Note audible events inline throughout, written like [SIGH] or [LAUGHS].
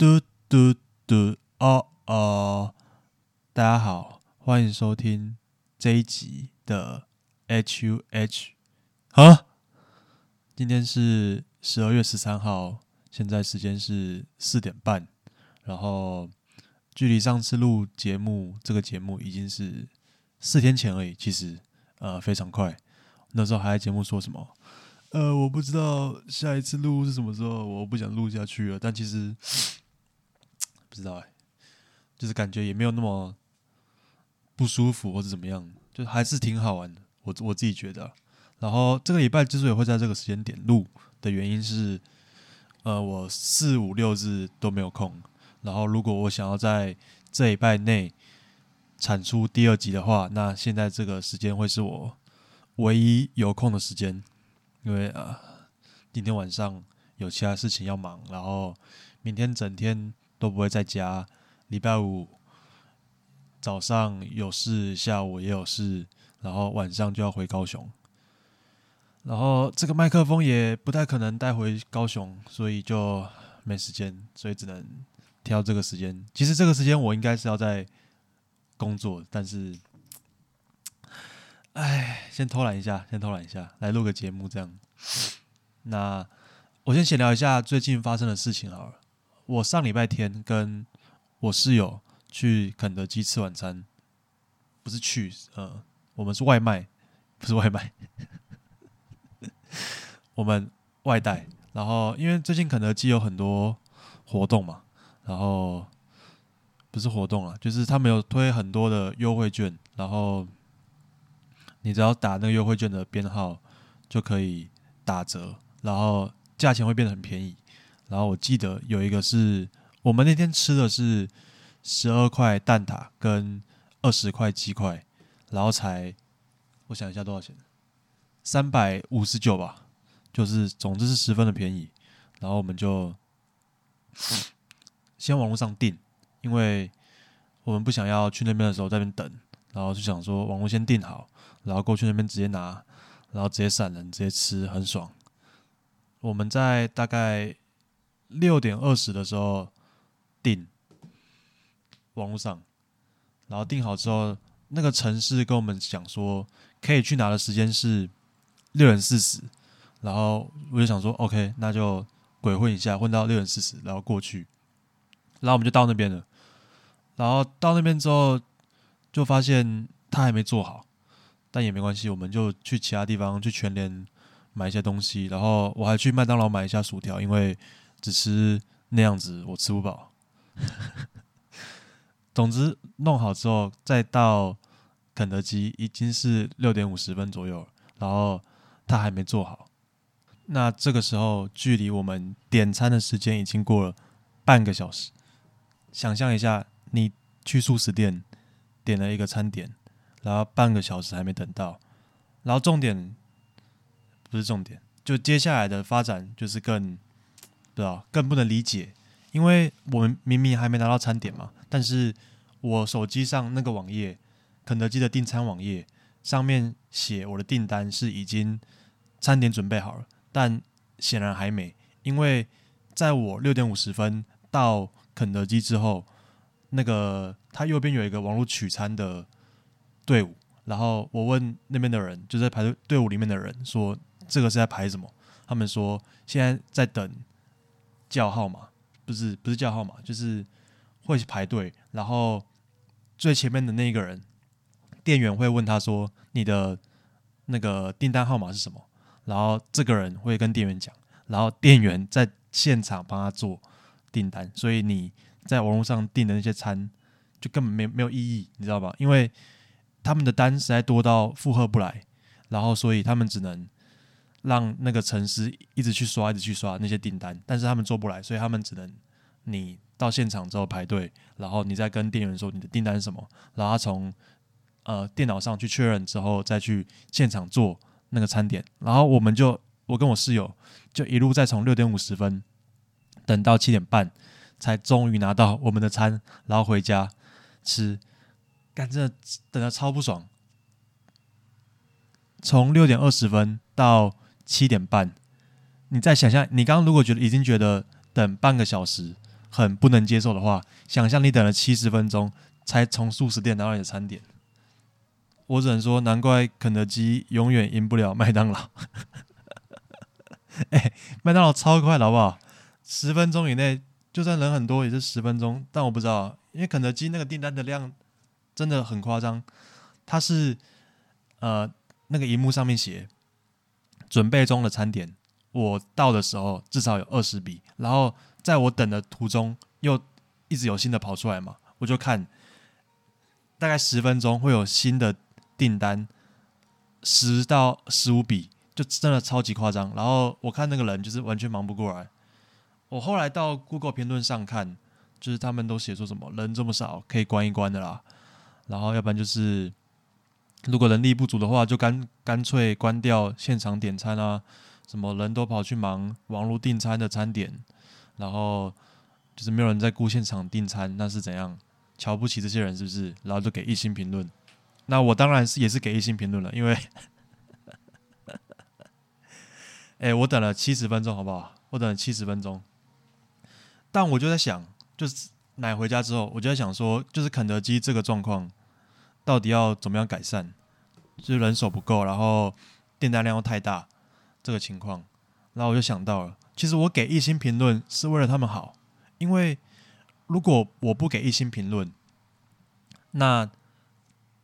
嘟嘟嘟哦哦！大家好，欢迎收听这一集的 H U H 啊！今天是十二月十三号，现在时间是四点半，然后距离上次录节目这个节目已经是四天前而已，其实呃非常快。那时候还在节目说什么？呃，我不知道下一次录是什么时候，我不想录下去了。但其实不知道哎，就是感觉也没有那么不舒服或者怎么样，就还是挺好玩的。我我自己觉得。然后这个礼拜之所以会在这个时间点录的原因是，呃，我四五六日都没有空。然后如果我想要在这礼拜内产出第二集的话，那现在这个时间会是我唯一有空的时间，因为啊，今天晚上有其他事情要忙，然后明天整天都不会在家。礼拜五早上有事，下午也有事，然后晚上就要回高雄。然后这个麦克风也不太可能带回高雄，所以就没时间，所以只能挑这个时间。其实这个时间我应该是要在工作，但是，哎，先偷懒一下，先偷懒一下，来录个节目这样。那我先闲聊一下最近发生的事情好了。我上礼拜天跟我室友去肯德基吃晚餐，不是去，呃，我们是外卖，不是外卖。[LAUGHS] 我们外带，然后因为最近肯德基有很多活动嘛，然后不是活动啊，就是他们有推很多的优惠券，然后你只要打那个优惠券的编号就可以打折，然后价钱会变得很便宜。然后我记得有一个是我们那天吃的是十二块蛋挞跟二十块鸡块，然后才我想一下多少钱。三百五十九吧，就是总之是十分的便宜。然后我们就先网络上订，因为我们不想要去那边的时候在那边等，然后就想说网络先订好，然后过去那边直接拿，然后直接散人，直接吃，很爽。我们在大概六点二十的时候订网络上，然后订好之后，那个城市跟我们讲说可以去拿的时间是。六点四十，然后我就想说，OK，那就鬼混一下，混到六点四十，然后过去，然后我们就到那边了。然后到那边之后，就发现他还没做好，但也没关系，我们就去其他地方去全联买一些东西，然后我还去麦当劳买一下薯条，因为只吃那样子我吃不饱。[LAUGHS] 总之弄好之后，再到肯德基已经是六点五十分左右，然后。他还没做好，那这个时候距离我们点餐的时间已经过了半个小时。想象一下，你去素食店点了一个餐点，然后半个小时还没等到，然后重点不是重点，就接下来的发展就是更更不能理解，因为我们明明还没拿到餐点嘛，但是我手机上那个网页，肯德基的订餐网页上面写我的订单是已经。餐点准备好了，但显然还没，因为在我六点五十分到肯德基之后，那个他右边有一个网络取餐的队伍，然后我问那边的人，就在排队队伍里面的人说，这个是在排什么？他们说现在在等叫号码，不是不是叫号码，就是会排队，然后最前面的那个人，店员会问他说，你的那个订单号码是什么？然后这个人会跟店员讲，然后店员在现场帮他做订单，所以你在网络上订的那些餐就根本没没有意义，你知道吧？因为他们的单实在多到负荷不来，然后所以他们只能让那个城市一直去刷，一直去刷那些订单，但是他们做不来，所以他们只能你到现场之后排队，然后你再跟店员说你的订单是什么，然后他从呃电脑上去确认之后，再去现场做。那个餐点，然后我们就我跟我室友就一路再从六点五十分等到七点半，才终于拿到我们的餐，然后回家吃。干真的等的超不爽，从六点二十分到七点半，你再想象，你刚刚如果觉得已经觉得等半个小时很不能接受的话，想象你等了七十分钟才从素食店拿到你的餐点，我只能说，难怪肯德基永远赢不了麦当劳。[LAUGHS] 哎，麦当劳超快的好不好？十分钟以内，就算人很多也是十分钟。但我不知道，因为肯德基那个订单的量真的很夸张，它是呃那个荧幕上面写准备中的餐点，我到的时候至少有二十笔，然后在我等的途中又一直有新的跑出来嘛，我就看大概十分钟会有新的订单，十到十五笔。就真的超级夸张，然后我看那个人就是完全忙不过来。我后来到 Google 评论上看，就是他们都写说什么人这么少，可以关一关的啦。然后要不然就是如果人力不足的话，就干干脆关掉现场点餐啊。什么人都跑去忙网络订餐的餐点，然后就是没有人在顾现场订餐，那是怎样？瞧不起这些人是不是？然后就给一星评论。那我当然是也是给一星评论了，因为。[LAUGHS] 哎，我等了七十分钟，好不好？我等了七十分钟，但我就在想，就是买回家之后，我就在想说，就是肯德基这个状况到底要怎么样改善？就是人手不够，然后订单量又太大，这个情况，然后我就想到了，其实我给一星评论是为了他们好，因为如果我不给一星评论，那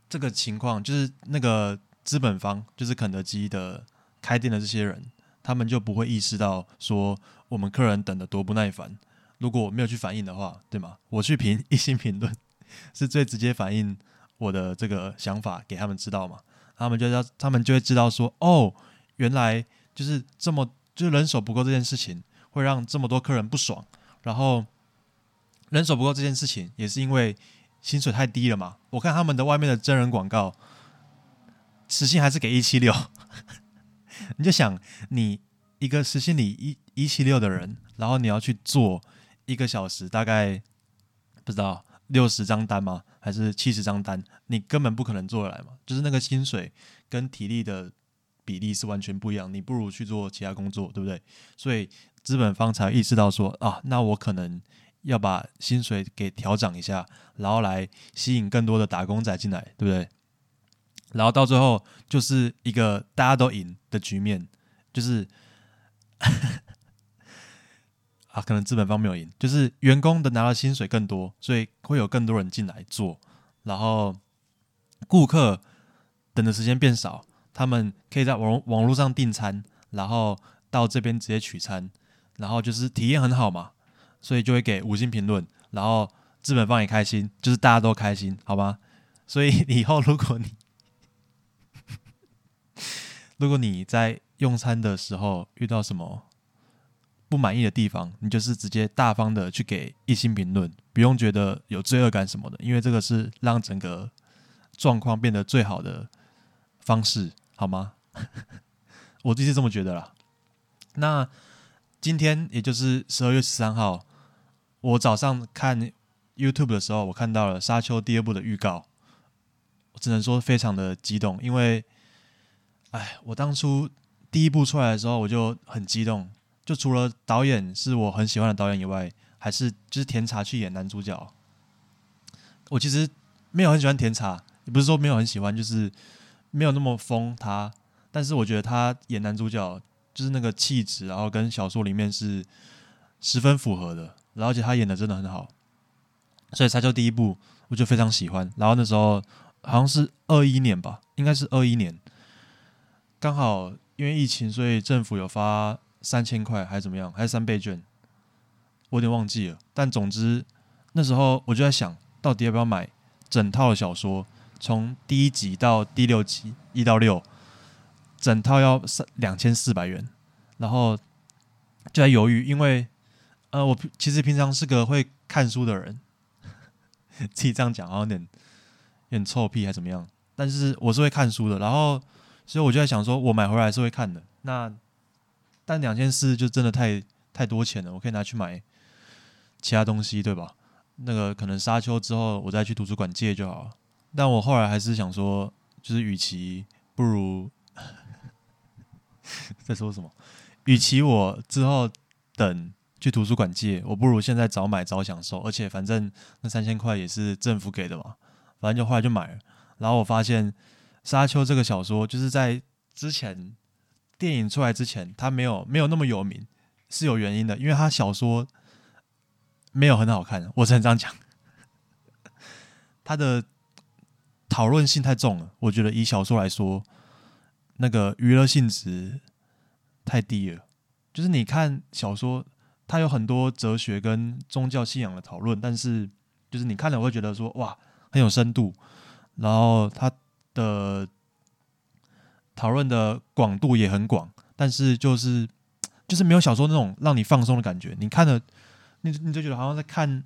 这个情况就是那个资本方，就是肯德基的开店的这些人。他们就不会意识到说我们客人等的多不耐烦。如果我没有去反映的话，对吗？我去评一星评论，[LAUGHS] 是最直接反映我的这个想法给他们知道嘛？他们就要，他们就会知道说，哦，原来就是这么，就是人手不够这件事情会让这么多客人不爽。然后人手不够这件事情也是因为薪水太低了嘛？我看他们的外面的真人广告，时薪还是给一七六。[LAUGHS] 你就想，你一个时薪里一一七六的人，然后你要去做一个小时，大概不知道六十张单吗？还是七十张单？你根本不可能做得来嘛！就是那个薪水跟体力的比例是完全不一样，你不如去做其他工作，对不对？所以资本方才意识到说啊，那我可能要把薪水给调整一下，然后来吸引更多的打工仔进来，对不对？然后到最后就是一个大家都赢的局面，就是啊，可能资本方没有赢，就是员工的拿到薪水更多，所以会有更多人进来做，然后顾客等的时间变少，他们可以在网网络上订餐，然后到这边直接取餐，然后就是体验很好嘛，所以就会给五星评论，然后资本方也开心，就是大家都开心，好吗？所以以后如果你 [LAUGHS] 如果你在用餐的时候遇到什么不满意的地方，你就是直接大方的去给一星评论，不用觉得有罪恶感什么的，因为这个是让整个状况变得最好的方式，好吗？[LAUGHS] 我就是这么觉得啦。那今天也就是十二月十三号，我早上看 YouTube 的时候，我看到了《沙丘》第二部的预告，我只能说非常的激动，因为。哎，我当初第一部出来的时候，我就很激动。就除了导演是我很喜欢的导演以外，还是就是甜茶去演男主角。我其实没有很喜欢甜茶，也不是说没有很喜欢，就是没有那么疯他。但是我觉得他演男主角就是那个气质，然后跟小说里面是十分符合的。然后而且他演的真的很好，所以才叫第一部，我就非常喜欢。然后那时候好像是二一年吧，应该是二一年。刚好因为疫情，所以政府有发三千块还是怎么样，还是三倍券，我有点忘记了。但总之那时候我就在想，到底要不要买整套的小说，从第一集到第六集一到六，整套要三两千四百元，然后就在犹豫，因为呃，我其实平常是个会看书的人，[LAUGHS] 自己这样讲好像有点有点臭屁还怎么样，但是我是会看书的，然后。所以我就在想，说我买回来是会看的。那但两件事就真的太太多钱了，我可以拿去买其他东西，对吧？那个可能沙丘之后我再去图书馆借就好了。但我后来还是想说，就是与其不如 [LAUGHS] 在说什么？与其我之后等去图书馆借，我不如现在早买早享受，而且反正那三千块也是政府给的嘛，反正就后来就买了。然后我发现《沙丘》这个小说就是在之前电影出来之前，它没有没有那么有名，是有原因的，因为他小说没有很好看，我只能这样讲。他的讨论性太重了，我觉得以小说来说，那个娱乐性质太低了。就是你看小说，它有很多哲学跟宗教信仰的讨论，但是就是你看了会觉得说哇很有深度，然后它的讨论的广度也很广，但是就是 [TSK] 就是没有小说那种让你放松的感觉。你看了，你你就觉得好像在看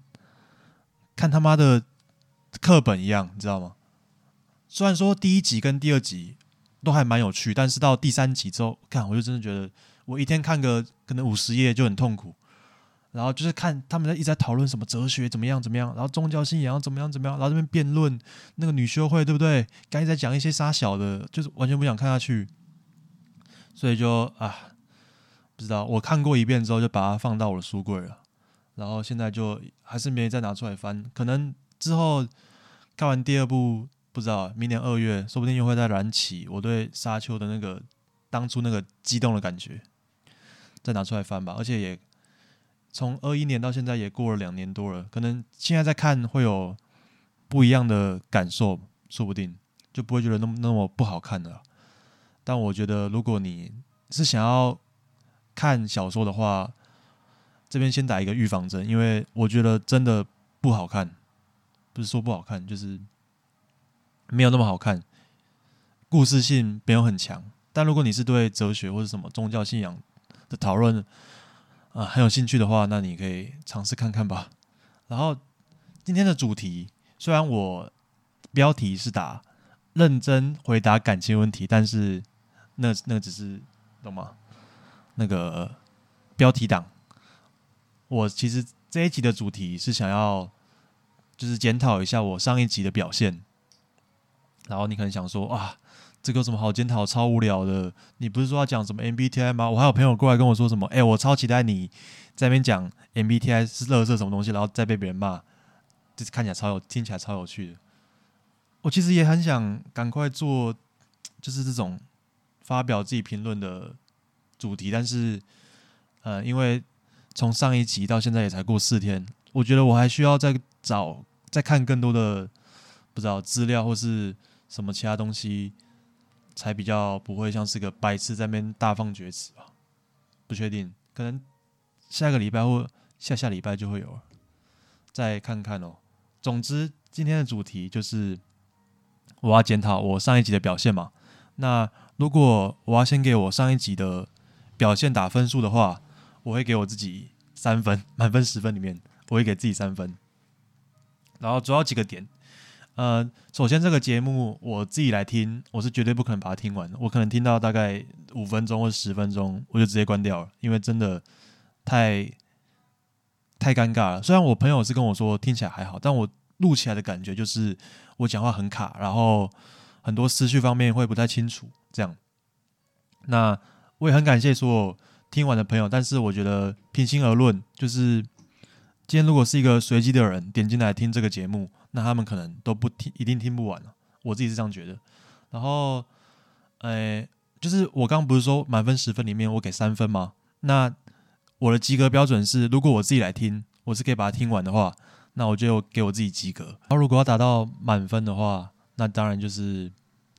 看他妈的课本一样，你知道吗？虽然说第一集跟第二集都还蛮有趣，但是到第三集之后，看我就真的觉得。我一天看个可能五十页就很痛苦，然后就是看他们在一直在讨论什么哲学怎么样怎么样，然后宗教信仰怎么样怎么样，然后这边辩论那个女修会对不对？刚才在讲一些杀小的，就是完全不想看下去，所以就啊，不知道我看过一遍之后就把它放到我的书柜了，然后现在就还是没再拿出来翻，可能之后看完第二部，不知道明年二月说不定又会再燃起我对沙丘的那个当初那个激动的感觉。再拿出来翻吧，而且也从二一年到现在也过了两年多了，可能现在在看会有不一样的感受，说不定就不会觉得那么那么不好看了。但我觉得，如果你是想要看小说的话，这边先打一个预防针，因为我觉得真的不好看，不是说不好看，就是没有那么好看，故事性没有很强。但如果你是对哲学或者什么宗教信仰，的讨论啊，很有兴趣的话，那你可以尝试看看吧。然后今天的主题，虽然我标题是打“认真回答感情问题”，但是那那只是懂吗？那个标题党，我其实这一集的主题是想要就是检讨一下我上一集的表现。然后你可能想说啊。这个有什么好检讨？超无聊的。你不是说要讲什么 MBTI 吗？我还有朋友过来跟我说什么，哎，我超期待你在那边讲 MBTI 是乐色什么东西，然后再被别人骂，就是看起来超有，听起来超有趣的。我其实也很想赶快做，就是这种发表自己评论的主题，但是，呃，因为从上一集到现在也才过四天，我觉得我还需要再找、再看更多的不知道资料或是什么其他东西。才比较不会像是个白痴在那边大放厥词吧？不确定，可能下个礼拜或下下礼拜就会有了，再看看哦。总之，今天的主题就是我要检讨我上一集的表现嘛。那如果我要先给我上一集的表现打分数的话，我会给我自己三分，满分十分里面我会给自己三分。然后主要几个点。呃，首先这个节目我自己来听，我是绝对不可能把它听完的。我可能听到大概五分钟或十分钟，我就直接关掉了，因为真的太太尴尬了。虽然我朋友是跟我说听起来还好，但我录起来的感觉就是我讲话很卡，然后很多思绪方面会不太清楚。这样，那我也很感谢所有听完的朋友，但是我觉得平心而论，就是今天如果是一个随机的人点进来听这个节目。那他们可能都不听，一定听不完了。我自己是这样觉得。然后，呃，就是我刚刚不是说满分十分里面我给三分吗？那我的及格标准是，如果我自己来听，我是可以把它听完的话，那我就给我自己及格。然后如果要达到满分的话，那当然就是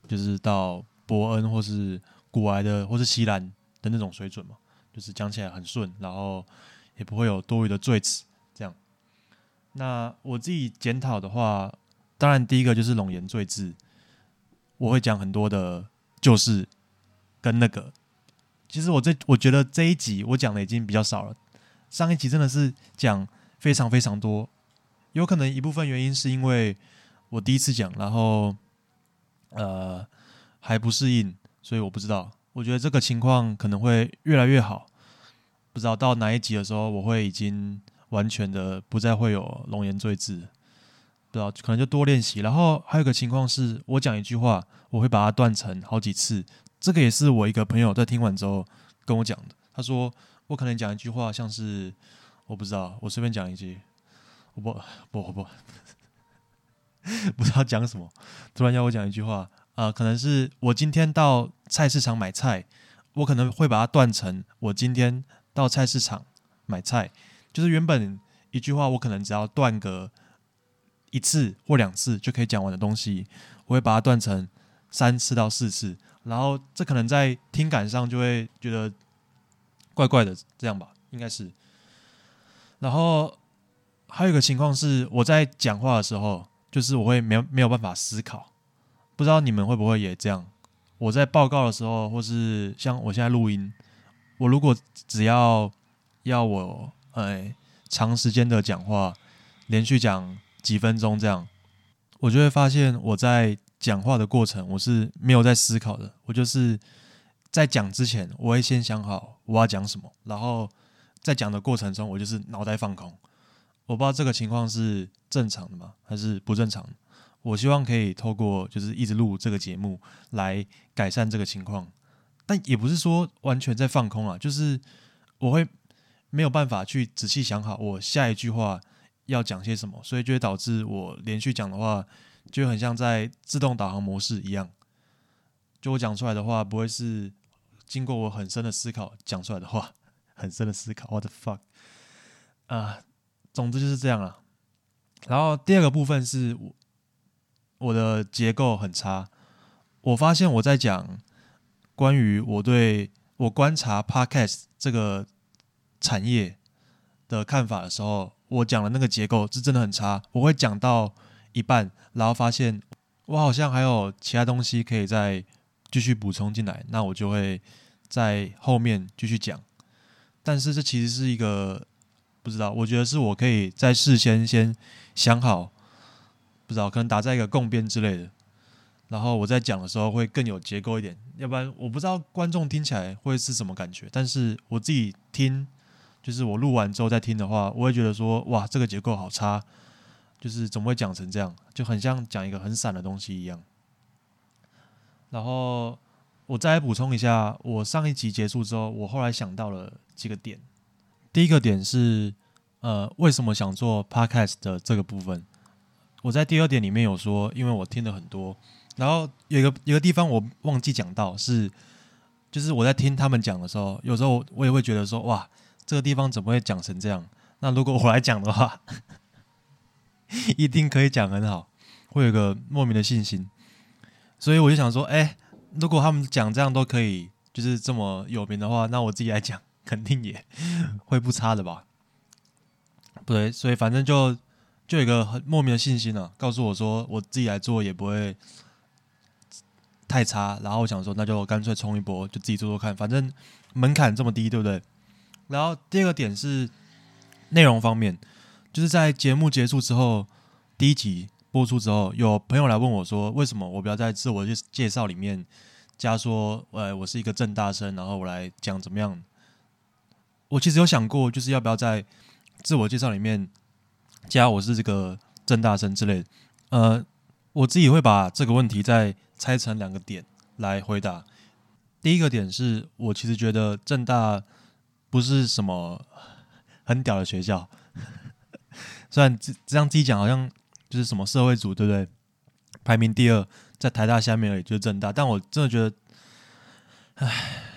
就是到伯恩或是古埃的或是西兰的那种水准嘛，就是讲起来很顺，然后也不会有多余的赘词。那我自己检讨的话，当然第一个就是龙颜赘字，我会讲很多的，就是跟那个，其实我这我觉得这一集我讲的已经比较少了，上一集真的是讲非常非常多，有可能一部分原因是因为我第一次讲，然后呃还不适应，所以我不知道，我觉得这个情况可能会越来越好，不知道到哪一集的时候我会已经。完全的不再会有龙颜坠字，不知道可能就多练习。然后还有个情况是，我讲一句话，我会把它断成好几次。这个也是我一个朋友在听完之后跟我讲的。他说我可能讲一句话，像是我不知道，我随便讲一句，我不不不不，不知道讲什么，突然要我讲一句话，呃，可能是我今天到菜市场买菜，我可能会把它断成我今天到菜市场买菜，就是原本一句话我可能只要断个一次或两次就可以讲完的东西，我会把它断成三次到四次，然后这可能在听感上就会觉得怪怪的，这样吧，应该是。然后还有一个情况是，我在讲话的时候，就是我会没有没有办法思考，不知道你们会不会也这样？我在报告的时候，或是像我现在录音，我如果只要要我哎长时间的讲话，连续讲几分钟这样，我就会发现我在讲话的过程，我是没有在思考的。我就是在讲之前，我会先想好我要讲什么，然后。在讲的过程中，我就是脑袋放空。我不知道这个情况是正常的吗，还是不正常？我希望可以透过就是一直录这个节目来改善这个情况，但也不是说完全在放空啊，就是我会没有办法去仔细想好我下一句话要讲些什么，所以就会导致我连续讲的话就很像在自动导航模式一样，就我讲出来的话不会是经过我很深的思考讲出来的话。[LAUGHS] 很深的思考，what the fuck 啊，总之就是这样了。然后第二个部分是我我的结构很差。我发现我在讲关于我对我观察 podcast 这个产业的看法的时候，我讲的那个结构是真的很差。我会讲到一半，然后发现我好像还有其他东西可以再继续补充进来，那我就会在后面继续讲。但是这其实是一个不知道，我觉得是我可以在事先先想好，不知道可能打在一个共编之类的，然后我在讲的时候会更有结构一点。要不然我不知道观众听起来会是什么感觉，但是我自己听，就是我录完之后再听的话，我会觉得说哇，这个结构好差，就是怎么会讲成这样，就很像讲一个很散的东西一样。然后我再来补充一下，我上一集结束之后，我后来想到了。几个点，第一个点是，呃，为什么想做 podcast 的这个部分？我在第二点里面有说，因为我听了很多，然后有一个有个地方我忘记讲到，是就是我在听他们讲的时候，有时候我也会觉得说，哇，这个地方怎么会讲成这样？那如果我来讲的话，[LAUGHS] 一定可以讲很好，会有个莫名的信心。所以我就想说，哎，如果他们讲这样都可以，就是这么有名的话，那我自己来讲。肯定也 [LAUGHS] 会不差的吧？不对，所以反正就就有一个很莫名的信心了，告诉我说我自己来做也不会太差。然后我想说，那就干脆冲一波，就自己做做看，反正门槛这么低，对不对？然后第二个点是内容方面，就是在节目结束之后，第一集播出之后，有朋友来问我说，为什么我不要在自我介介绍里面加说，呃，我是一个正大生，然后我来讲怎么样？我其实有想过，就是要不要在自我介绍里面加我是这个郑大生之类的。呃，我自己会把这个问题再拆成两个点来回答。第一个点是我其实觉得正大不是什么 [LAUGHS] 很屌的学校，[LAUGHS] 虽然这这样自己讲好像就是什么社会组，对不对？排名第二，在台大下面而已，就是正大。但我真的觉得，唉。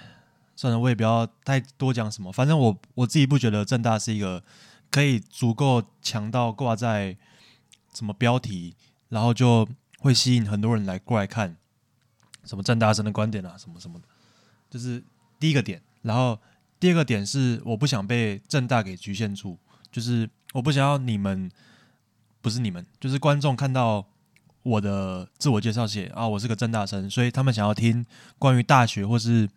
算了，我也不要太多讲什么。反正我我自己不觉得正大是一个可以足够强到挂在什么标题，然后就会吸引很多人来过来看什么正大生的观点啊，什么什么的。就是第一个点。然后第二个点是，我不想被正大给局限住，就是我不想要你们，不是你们，就是观众看到我的自我介绍写啊，我是个正大生，所以他们想要听关于大学或是。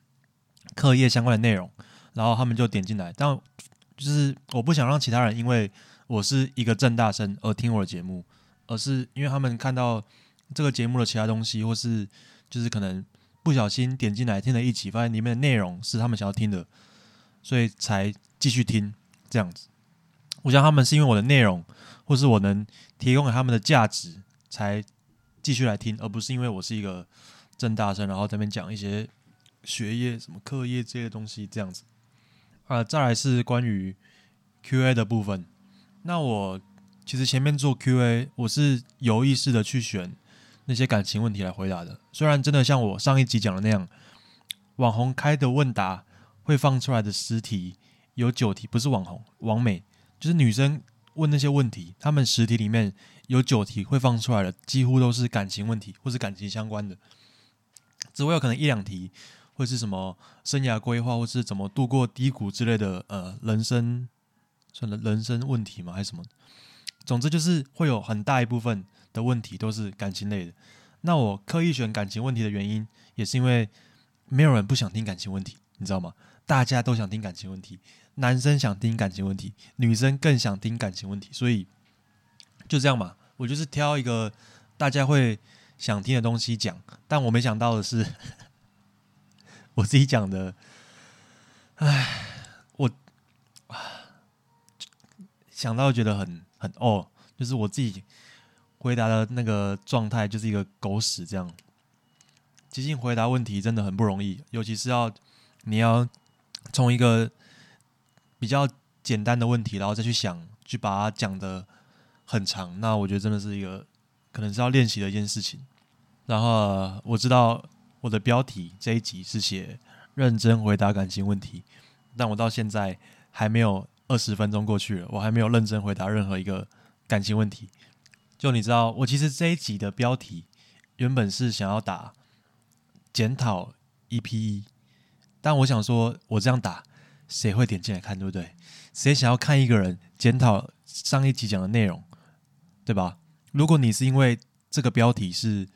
课业相关的内容，然后他们就点进来，但就是我不想让其他人因为我是一个正大生而听我的节目，而是因为他们看到这个节目的其他东西，或是就是可能不小心点进来听了一集，发现里面的内容是他们想要听的，所以才继续听这样子。我想他们是因为我的内容，或是我能提供给他们的价值，才继续来听，而不是因为我是一个正大生，然后这边讲一些。学业什么课业这些东西这样子，啊，再来是关于 Q&A 的部分，那我其实前面做 Q&A，我是有意识的去选那些感情问题来回答的。虽然真的像我上一集讲的那样，网红开的问答会放出来的十题有九题不是网红，网美就是女生问那些问题，他们十题里面有九题会放出来的，几乎都是感情问题或是感情相关的，只会有可能一两题。会是什么生涯规划，或是怎么度过低谷之类的呃人生，算了人生问题吗？还是什么？总之就是会有很大一部分的问题都是感情类的。那我刻意选感情问题的原因，也是因为没有人不想听感情问题，你知道吗？大家都想听感情问题，男生想听感情问题，女生更想听感情问题，所以就这样嘛。我就是挑一个大家会想听的东西讲，但我没想到的是。[LAUGHS] 我自己讲的，唉，我想到觉得很很哦，就是我自己回答的那个状态就是一个狗屎这样。即兴回答问题真的很不容易，尤其是要你要从一个比较简单的问题，然后再去想去把它讲的很长，那我觉得真的是一个可能是要练习的一件事情。然后我知道。我的标题这一集是写认真回答感情问题，但我到现在还没有二十分钟过去了，我还没有认真回答任何一个感情问题。就你知道，我其实这一集的标题原本是想要打检讨 EPE 但我想说，我这样打谁会点进来看，对不对？谁想要看一个人检讨上一集讲的内容，对吧？如果你是因为这个标题是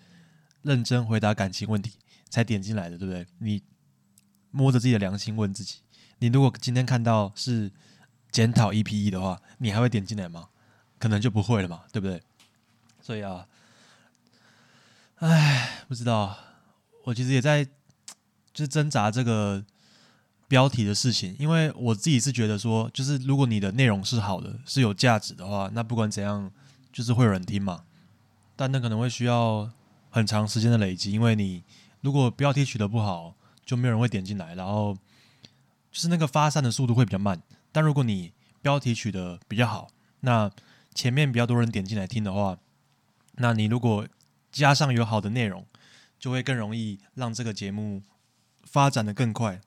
认真回答感情问题。才点进来的，对不对？你摸着自己的良心问自己：，你如果今天看到是检讨 EPE 的话，你还会点进来吗？可能就不会了嘛，对不对？所以啊，唉，不知道。我其实也在就是挣扎这个标题的事情，因为我自己是觉得说，就是如果你的内容是好的，是有价值的话，那不管怎样，就是会有人听嘛。但那可能会需要很长时间的累积，因为你。如果标题取得不好，就没有人会点进来，然后就是那个发散的速度会比较慢。但如果你标题取得比较好，那前面比较多人点进来听的话，那你如果加上有好的内容，就会更容易让这个节目发展的更快。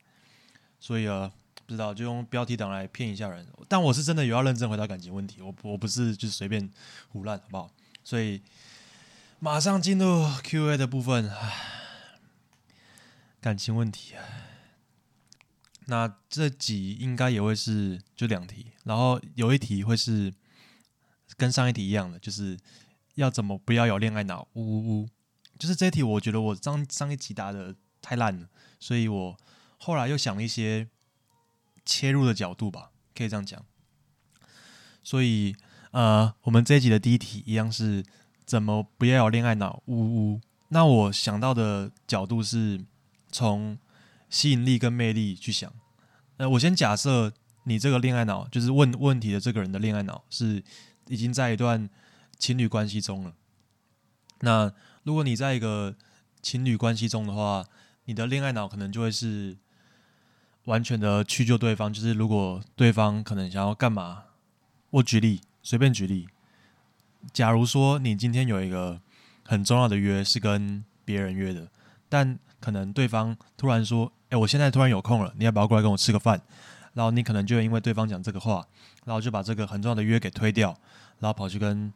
所以啊，不知道就用标题党来骗一下人。但我是真的有要认真回答感情问题，我我不是就是随便胡乱，好不好？所以马上进入 Q&A 的部分。感情问题啊，那这集应该也会是就两题，然后有一题会是跟上一题一样的，就是要怎么不要有恋爱脑？呜呜呜！就是这一题，我觉得我上上一集答的太烂了，所以我后来又想了一些切入的角度吧，可以这样讲。所以呃，我们这一集的第一题一样是怎么不要有恋爱脑？呜呜！那我想到的角度是。从吸引力跟魅力去想，呃，我先假设你这个恋爱脑，就是问问题的这个人的恋爱脑是已经在一段情侣关系中了。那如果你在一个情侣关系中的话，你的恋爱脑可能就会是完全的去救对方，就是如果对方可能想要干嘛，我举例，随便举例，假如说你今天有一个很重要的约是跟别人约的，但可能对方突然说：“哎，我现在突然有空了，你要不要过来跟我吃个饭？”然后你可能就因为对方讲这个话，然后就把这个很重要的约给推掉，然后跑去跟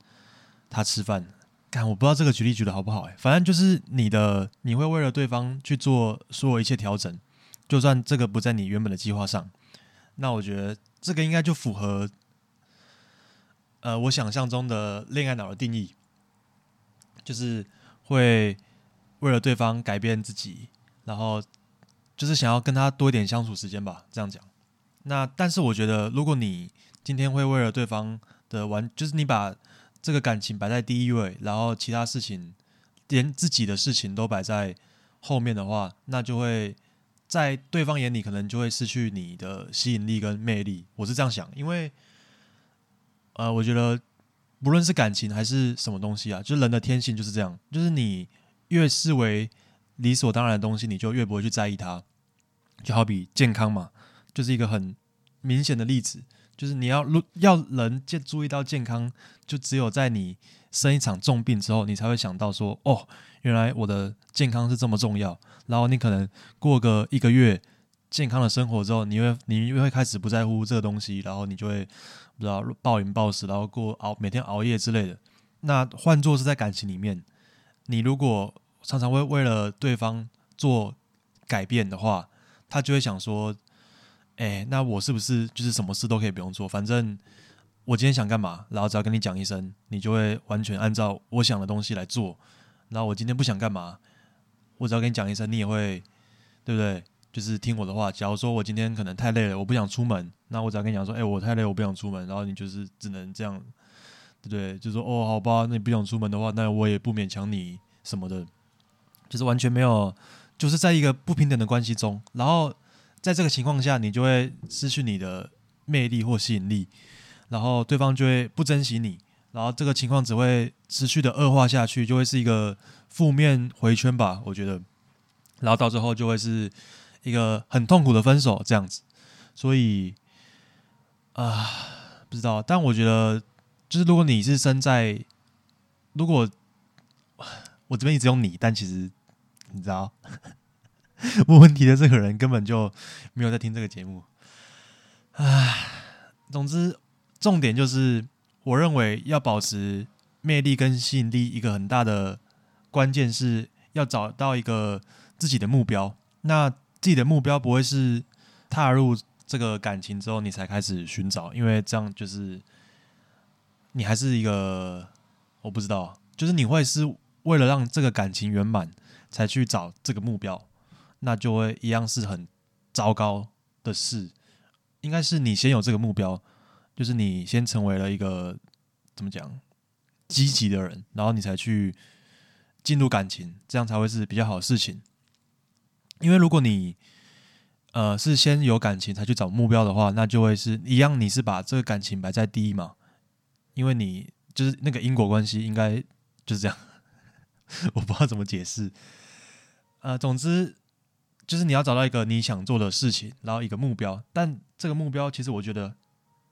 他吃饭。看，我不知道这个举例举的好不好哎，反正就是你的，你会为了对方去做所有一切调整，就算这个不在你原本的计划上，那我觉得这个应该就符合，呃，我想象中的恋爱脑的定义，就是会。为了对方改变自己，然后就是想要跟他多一点相处时间吧，这样讲。那但是我觉得，如果你今天会为了对方的完，就是你把这个感情摆在第一位，然后其他事情连自己的事情都摆在后面的话，那就会在对方眼里可能就会失去你的吸引力跟魅力。我是这样想，因为呃，我觉得不论是感情还是什么东西啊，就是人的天性就是这样，就是你。越视为理所当然的东西，你就越不会去在意它。就好比健康嘛，就是一个很明显的例子。就是你要要人健注意到健康，就只有在你生一场重病之后，你才会想到说，哦，原来我的健康是这么重要。然后你可能过个一个月健康的生活之后，你会你又会开始不在乎这个东西，然后你就会不知道暴饮暴食，然后过熬每天熬夜之类的。那换作是在感情里面，你如果常常会为了对方做改变的话，他就会想说。哎，那我是不是就是什么事都可以不用做？反正我今天想干嘛，然后只要跟你讲一声，你就会完全按照我想的东西来做。然后我今天不想干嘛，我只要跟你讲一声，你也会，对不对？就是听我的话。假如说我今天可能太累了，我不想出门，那我只要跟你讲说，哎，我太累，我不想出门。然后你就是只能这样，对不对？就说哦，好吧，那你不想出门的话，那我也不勉强你什么的，就是完全没有，就是在一个不平等的关系中，然后。在这个情况下，你就会失去你的魅力或吸引力，然后对方就会不珍惜你，然后这个情况只会持续的恶化下去，就会是一个负面回圈吧，我觉得，然后到最后就会是一个很痛苦的分手这样子，所以啊，不知道，但我觉得就是如果你是身在，如果我这边一直用你，但其实你知道。[LAUGHS] 问问题的这个人根本就没有在听这个节目，唉，总之重点就是，我认为要保持魅力跟吸引力，一个很大的关键是要找到一个自己的目标。那自己的目标不会是踏入这个感情之后你才开始寻找，因为这样就是你还是一个我不知道，就是你会是为了让这个感情圆满才去找这个目标。那就会一样是很糟糕的事，应该是你先有这个目标，就是你先成为了一个怎么讲积极的人，然后你才去进入感情，这样才会是比较好的事情。因为如果你呃是先有感情才去找目标的话，那就会是一样，你是把这个感情摆在第一嘛，因为你就是那个因果关系，应该就是这样，[LAUGHS] 我不知道怎么解释，呃，总之。就是你要找到一个你想做的事情，然后一个目标，但这个目标其实我觉得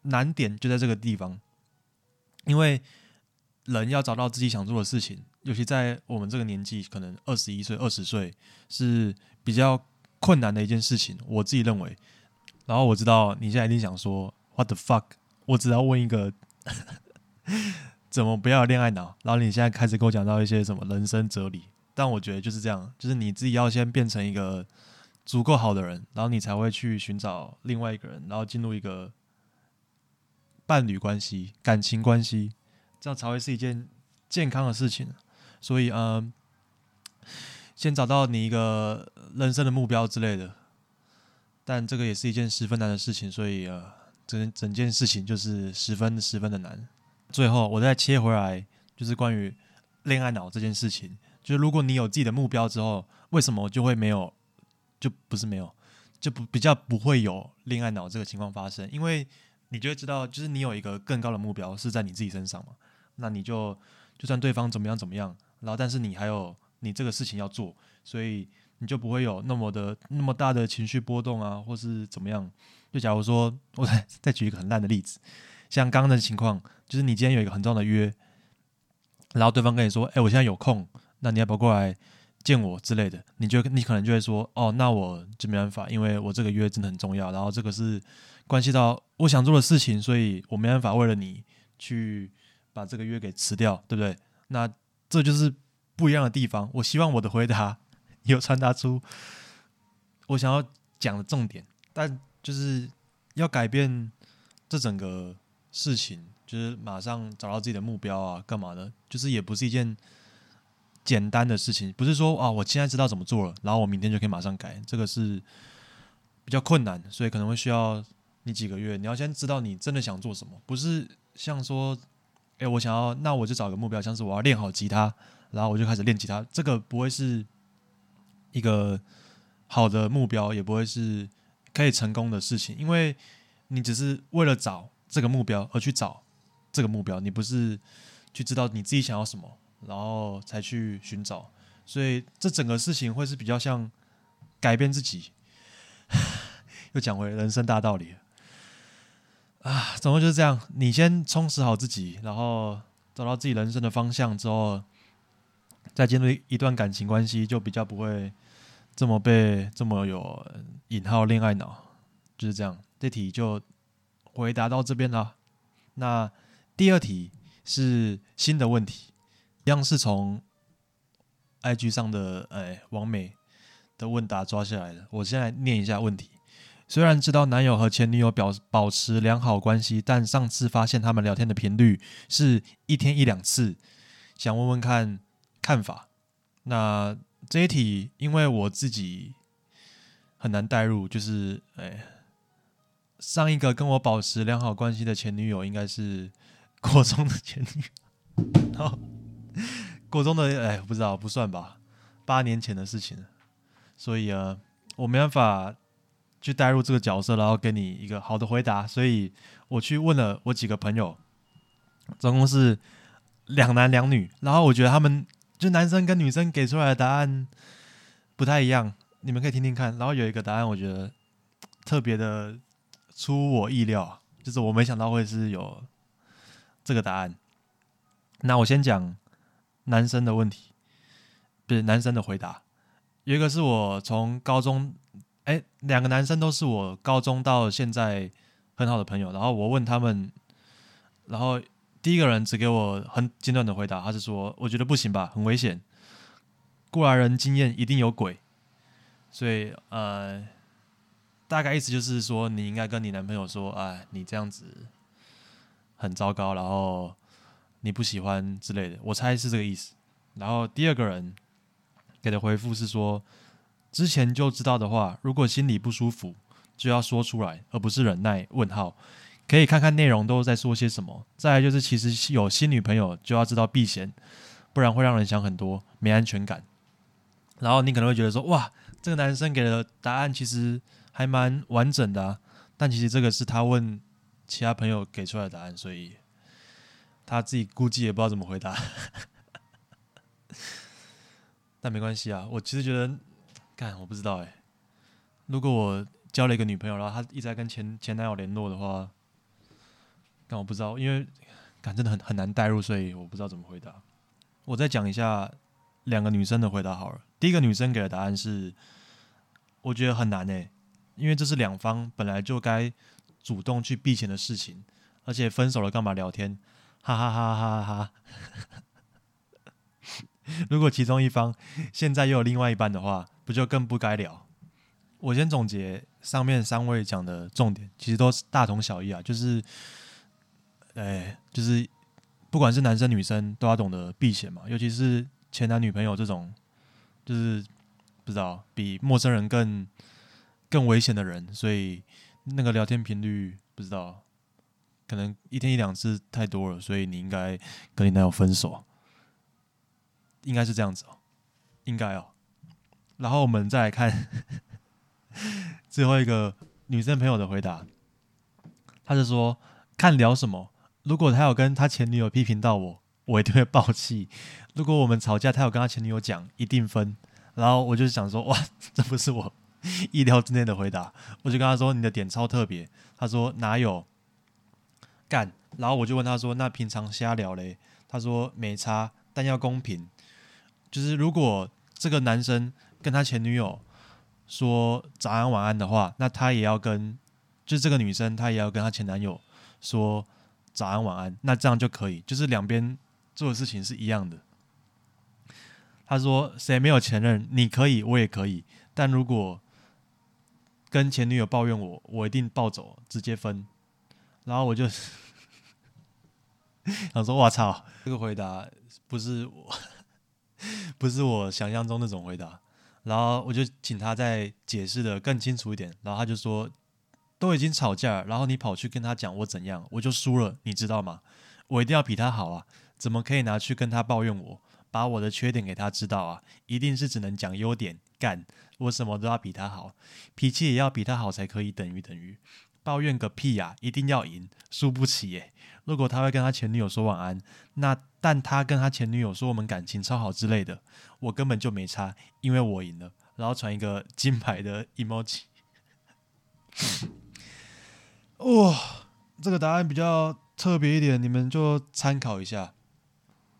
难点就在这个地方，因为人要找到自己想做的事情，尤其在我们这个年纪，可能二十一岁、二十岁是比较困难的一件事情。我自己认为，然后我知道你现在一定想说 “What the fuck”，我只要问一个，[LAUGHS] 怎么不要恋爱脑？然后你现在开始跟我讲到一些什么人生哲理。但我觉得就是这样，就是你自己要先变成一个足够好的人，然后你才会去寻找另外一个人，然后进入一个伴侣关系、感情关系，这样才会是一件健康的事情。所以，嗯，先找到你一个人生的目标之类的，但这个也是一件十分难的事情，所以呃，整整件事情就是十分十分的难。最后，我再切回来，就是关于恋爱脑这件事情。就如果你有自己的目标之后，为什么就会没有？就不是没有，就不比较不会有恋爱脑这个情况发生？因为你就会知道，就是你有一个更高的目标是在你自己身上嘛。那你就就算对方怎么样怎么样，然后但是你还有你这个事情要做，所以你就不会有那么的那么大的情绪波动啊，或是怎么样？就假如说，我再再举一个很烂的例子，像刚刚的情况，就是你今天有一个很重要的约，然后对方跟你说：“哎，我现在有空。”那你要不要过来见我之类的？你就你可能就会说，哦，那我就没办法，因为我这个约真的很重要，然后这个是关系到我想做的事情，所以我没办法为了你去把这个约给辞掉，对不对？那这就是不一样的地方。我希望我的回答有传达出我想要讲的重点，但就是要改变这整个事情，就是马上找到自己的目标啊，干嘛的？就是也不是一件。简单的事情不是说啊，我现在知道怎么做了，然后我明天就可以马上改，这个是比较困难，所以可能会需要你几个月。你要先知道你真的想做什么，不是像说，哎，我想要，那我就找个目标，像是我要练好吉他，然后我就开始练吉他，这个不会是一个好的目标，也不会是可以成功的事情，因为你只是为了找这个目标而去找这个目标，你不是去知道你自己想要什么。然后才去寻找，所以这整个事情会是比较像改变自己。[LAUGHS] 又讲回人生大道理，啊，总共就是这样。你先充实好自己，然后找到自己人生的方向之后，再进入一段感情关系，就比较不会这么被这么有引号恋爱脑。就是这样。这题就回答到这边了。那第二题是新的问题，一样是从 IG 上的哎王美的问答抓下来的。我现在念一下问题。虽然知道男友和前女友表保持良好关系，但上次发现他们聊天的频率是一天一两次，想问问看看法。那这一题，因为我自己很难代入，就是哎，上一个跟我保持良好关系的前女友应该是国中的前女友，然 [LAUGHS] 后 [LAUGHS] 国中的哎不知道不算吧，八年前的事情，所以啊，我没办法。去带入这个角色，然后给你一个好的回答。所以我去问了我几个朋友，总共是两男两女。然后我觉得他们就男生跟女生给出来的答案不太一样，你们可以听听看。然后有一个答案，我觉得特别的出我意料，就是我没想到会是有这个答案。那我先讲男生的问题，不是男生的回答。有一个是我从高中。哎，两个男生都是我高中到现在很好的朋友。然后我问他们，然后第一个人只给我很简短的回答，他是说：“我觉得不行吧，很危险，过来人经验一定有鬼。”所以呃，大概意思就是说，你应该跟你男朋友说：“哎，你这样子很糟糕，然后你不喜欢之类的。”我猜是这个意思。然后第二个人给的回复是说。之前就知道的话，如果心里不舒服，就要说出来，而不是忍耐。问号，可以看看内容都在说些什么。再来就是，其实有新女朋友就要知道避嫌，不然会让人想很多，没安全感。然后你可能会觉得说，哇，这个男生给的答案其实还蛮完整的啊，但其实这个是他问其他朋友给出来的答案，所以他自己估计也不知道怎么回答。[LAUGHS] 但没关系啊，我其实觉得。干，我不知道哎。如果我交了一个女朋友，然后她一直在跟前前男友联络的话，但我不知道，因为感真的很很难代入，所以我不知道怎么回答。我再讲一下两个女生的回答好了。第一个女生给的答案是，我觉得很难哎，因为这是两方本来就该主动去避嫌的事情，而且分手了干嘛聊天？哈哈哈哈哈哈。[LAUGHS] 如果其中一方现在又有另外一半的话，不就更不该聊？我先总结上面三位讲的重点，其实都是大同小异啊，就是，哎，就是不管是男生女生都要懂得避嫌嘛，尤其是前男女朋友这种，就是不知道比陌生人更更危险的人，所以那个聊天频率不知道，可能一天一两次太多了，所以你应该跟你男友分手，应该是这样子哦，应该哦。然后我们再来看最后一个女生朋友的回答，他是说看聊什么。如果他有跟他前女友批评到我，我一定会爆气。如果我们吵架，他有跟他前女友讲，一定分。然后我就想说，哇，这不是我意料之内的回答。我就跟他说，你的点超特别。他说哪有干？然后我就问他说，那平常瞎聊嘞？他说没差，但要公平。就是如果这个男生。跟他前女友说早安晚安的话，那他也要跟，就这个女生，她也要跟她前男友说早安晚安，那这样就可以，就是两边做的事情是一样的。他说谁没有前任，你可以，我也可以，但如果跟前女友抱怨我，我一定暴走，直接分。然后我就 [LAUGHS] 想说，我操，这个回答不是我，[LAUGHS] 不是我想象中那种回答。然后我就请他再解释的更清楚一点，然后他就说，都已经吵架，然后你跑去跟他讲我怎样，我就输了，你知道吗？我一定要比他好啊，怎么可以拿去跟他抱怨我，把我的缺点给他知道啊？一定是只能讲优点，干，我什么都要比他好，脾气也要比他好才可以等于等于，抱怨个屁呀，一定要赢，输不起耶。如果他会跟他前女友说晚安，那但他跟他前女友说我们感情超好之类的，我根本就没差，因为我赢了。然后传一个金牌的 emoji，哇，这个答案比较特别一点，你们就参考一下。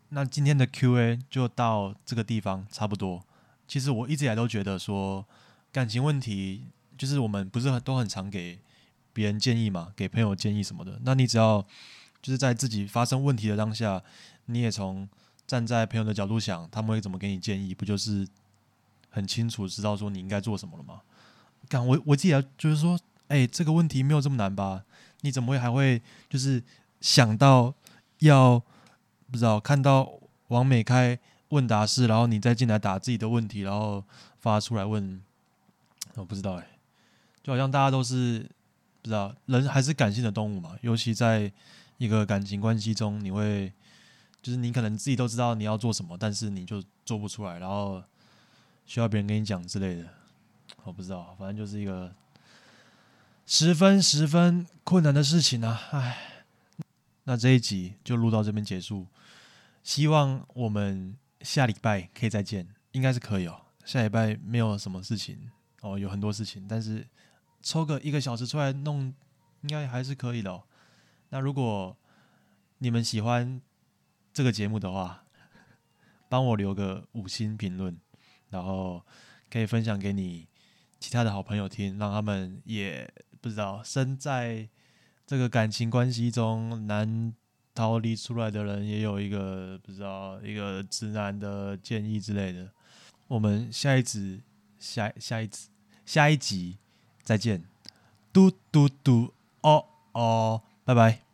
那今天的 Q&A 就到这个地方差不多。其实我一直以来都觉得说，感情问题就是我们不是很都很常给别人建议嘛，给朋友建议什么的。那你只要就是在自己发生问题的当下，你也从站在朋友的角度想，他们会怎么给你建议，不就是很清楚知道说你应该做什么了吗？感我我自己就是说，哎，这个问题没有这么难吧？你怎么会还会就是想到要？不知道看到王美开问答室，然后你再进来打自己的问题，然后发出来问，我不知道哎，就好像大家都是知道人还是感性的动物嘛，尤其在一个感情关系中，你会就是你可能自己都知道你要做什么，但是你就做不出来，然后需要别人跟你讲之类的，我不知道，反正就是一个十分十分困难的事情啊，唉。那这一集就录到这边结束，希望我们下礼拜可以再见，应该是可以哦。下礼拜没有什么事情哦，有很多事情，但是抽个一个小时出来弄，应该还是可以的哦。那如果你们喜欢这个节目的话，帮我留个五星评论，然后可以分享给你其他的好朋友听，让他们也不知道身在。这个感情关系中难逃离出来的人，也有一个不知道一个直男的建议之类的。我们下一集下下一集下一集再见，嘟嘟嘟哦哦，拜拜。